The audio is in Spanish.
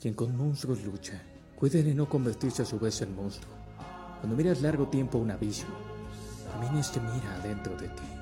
Quien con monstruos lucha, cuide de no convertirse a su vez en monstruo. Cuando miras largo tiempo un abismo, también este mira adentro de ti.